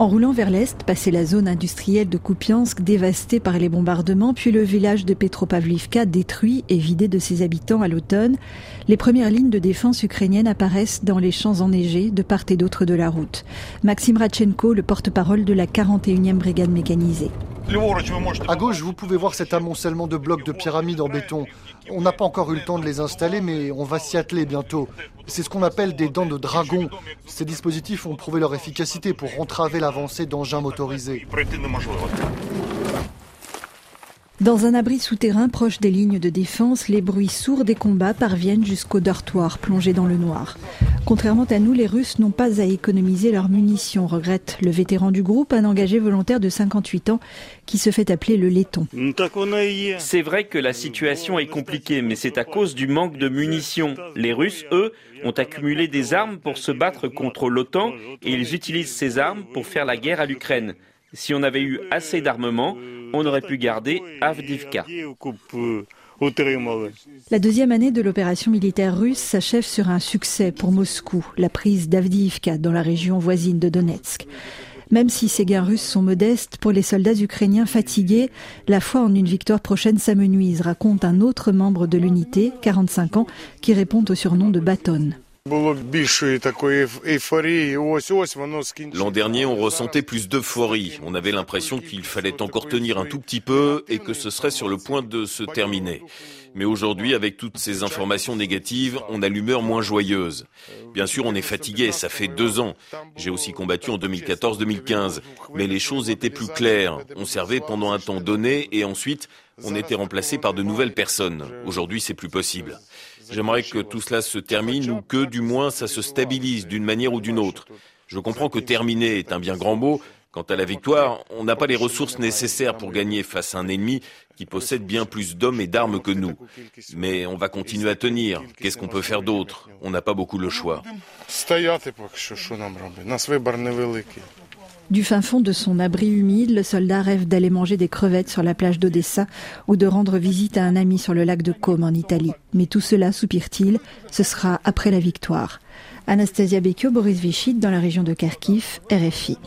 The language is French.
En roulant vers l'est, passer la zone industrielle de Kupiansk dévastée par les bombardements, puis le village de Petropavlivka détruit et vidé de ses habitants à l'automne, les premières lignes de défense ukrainiennes apparaissent dans les champs enneigés de part et d'autre de la route. Maxime Radchenko, le porte-parole de la 41e brigade mécanisée. À gauche, vous pouvez voir cet amoncellement de blocs de pyramides en béton. On n'a pas encore eu le temps de les installer, mais on va s'y atteler bientôt. C'est ce qu'on appelle des dents de dragon. Ces dispositifs ont prouvé leur efficacité pour entraver l'avancée d'engins motorisés. Dans un abri souterrain proche des lignes de défense, les bruits sourds des combats parviennent jusqu'au dortoir plongé dans le noir. Contrairement à nous, les Russes n'ont pas à économiser leurs munitions, regrette le vétéran du groupe, un engagé volontaire de 58 ans qui se fait appeler le laiton. C'est vrai que la situation est compliquée, mais c'est à cause du manque de munitions. Les Russes, eux, ont accumulé des armes pour se battre contre l'OTAN et ils utilisent ces armes pour faire la guerre à l'Ukraine. Si on avait eu assez d'armement, on aurait pu garder Avdivka. La deuxième année de l'opération militaire russe s'achève sur un succès pour Moscou, la prise d'Avdivka dans la région voisine de Donetsk. Même si ces gains russes sont modestes, pour les soldats ukrainiens fatigués, la foi en une victoire prochaine s'amenuise, raconte un autre membre de l'unité, 45 ans, qui répond au surnom de Baton. L'an dernier, on ressentait plus d'euphorie. On avait l'impression qu'il fallait encore tenir un tout petit peu et que ce serait sur le point de se terminer. Mais aujourd'hui, avec toutes ces informations négatives, on a l'humeur moins joyeuse. Bien sûr, on est fatigué, ça fait deux ans. J'ai aussi combattu en 2014-2015. Mais les choses étaient plus claires. On servait pendant un temps donné et ensuite, on était remplacé par de nouvelles personnes. Aujourd'hui, c'est plus possible. J'aimerais que tout cela se termine ou que du moins ça se stabilise d'une manière ou d'une autre. Je comprends que terminer est un bien grand mot. Quant à la victoire, on n'a pas les ressources nécessaires pour gagner face à un ennemi qui possède bien plus d'hommes et d'armes que nous. Mais on va continuer à tenir. Qu'est-ce qu'on peut faire d'autre? On n'a pas beaucoup le choix. Du fin fond de son abri humide, le soldat rêve d'aller manger des crevettes sur la plage d'Odessa ou de rendre visite à un ami sur le lac de Côme en Italie. Mais tout cela, soupire-t-il, ce sera après la victoire. Anastasia Becchio, Boris Vichit, dans la région de Kharkiv, RFI.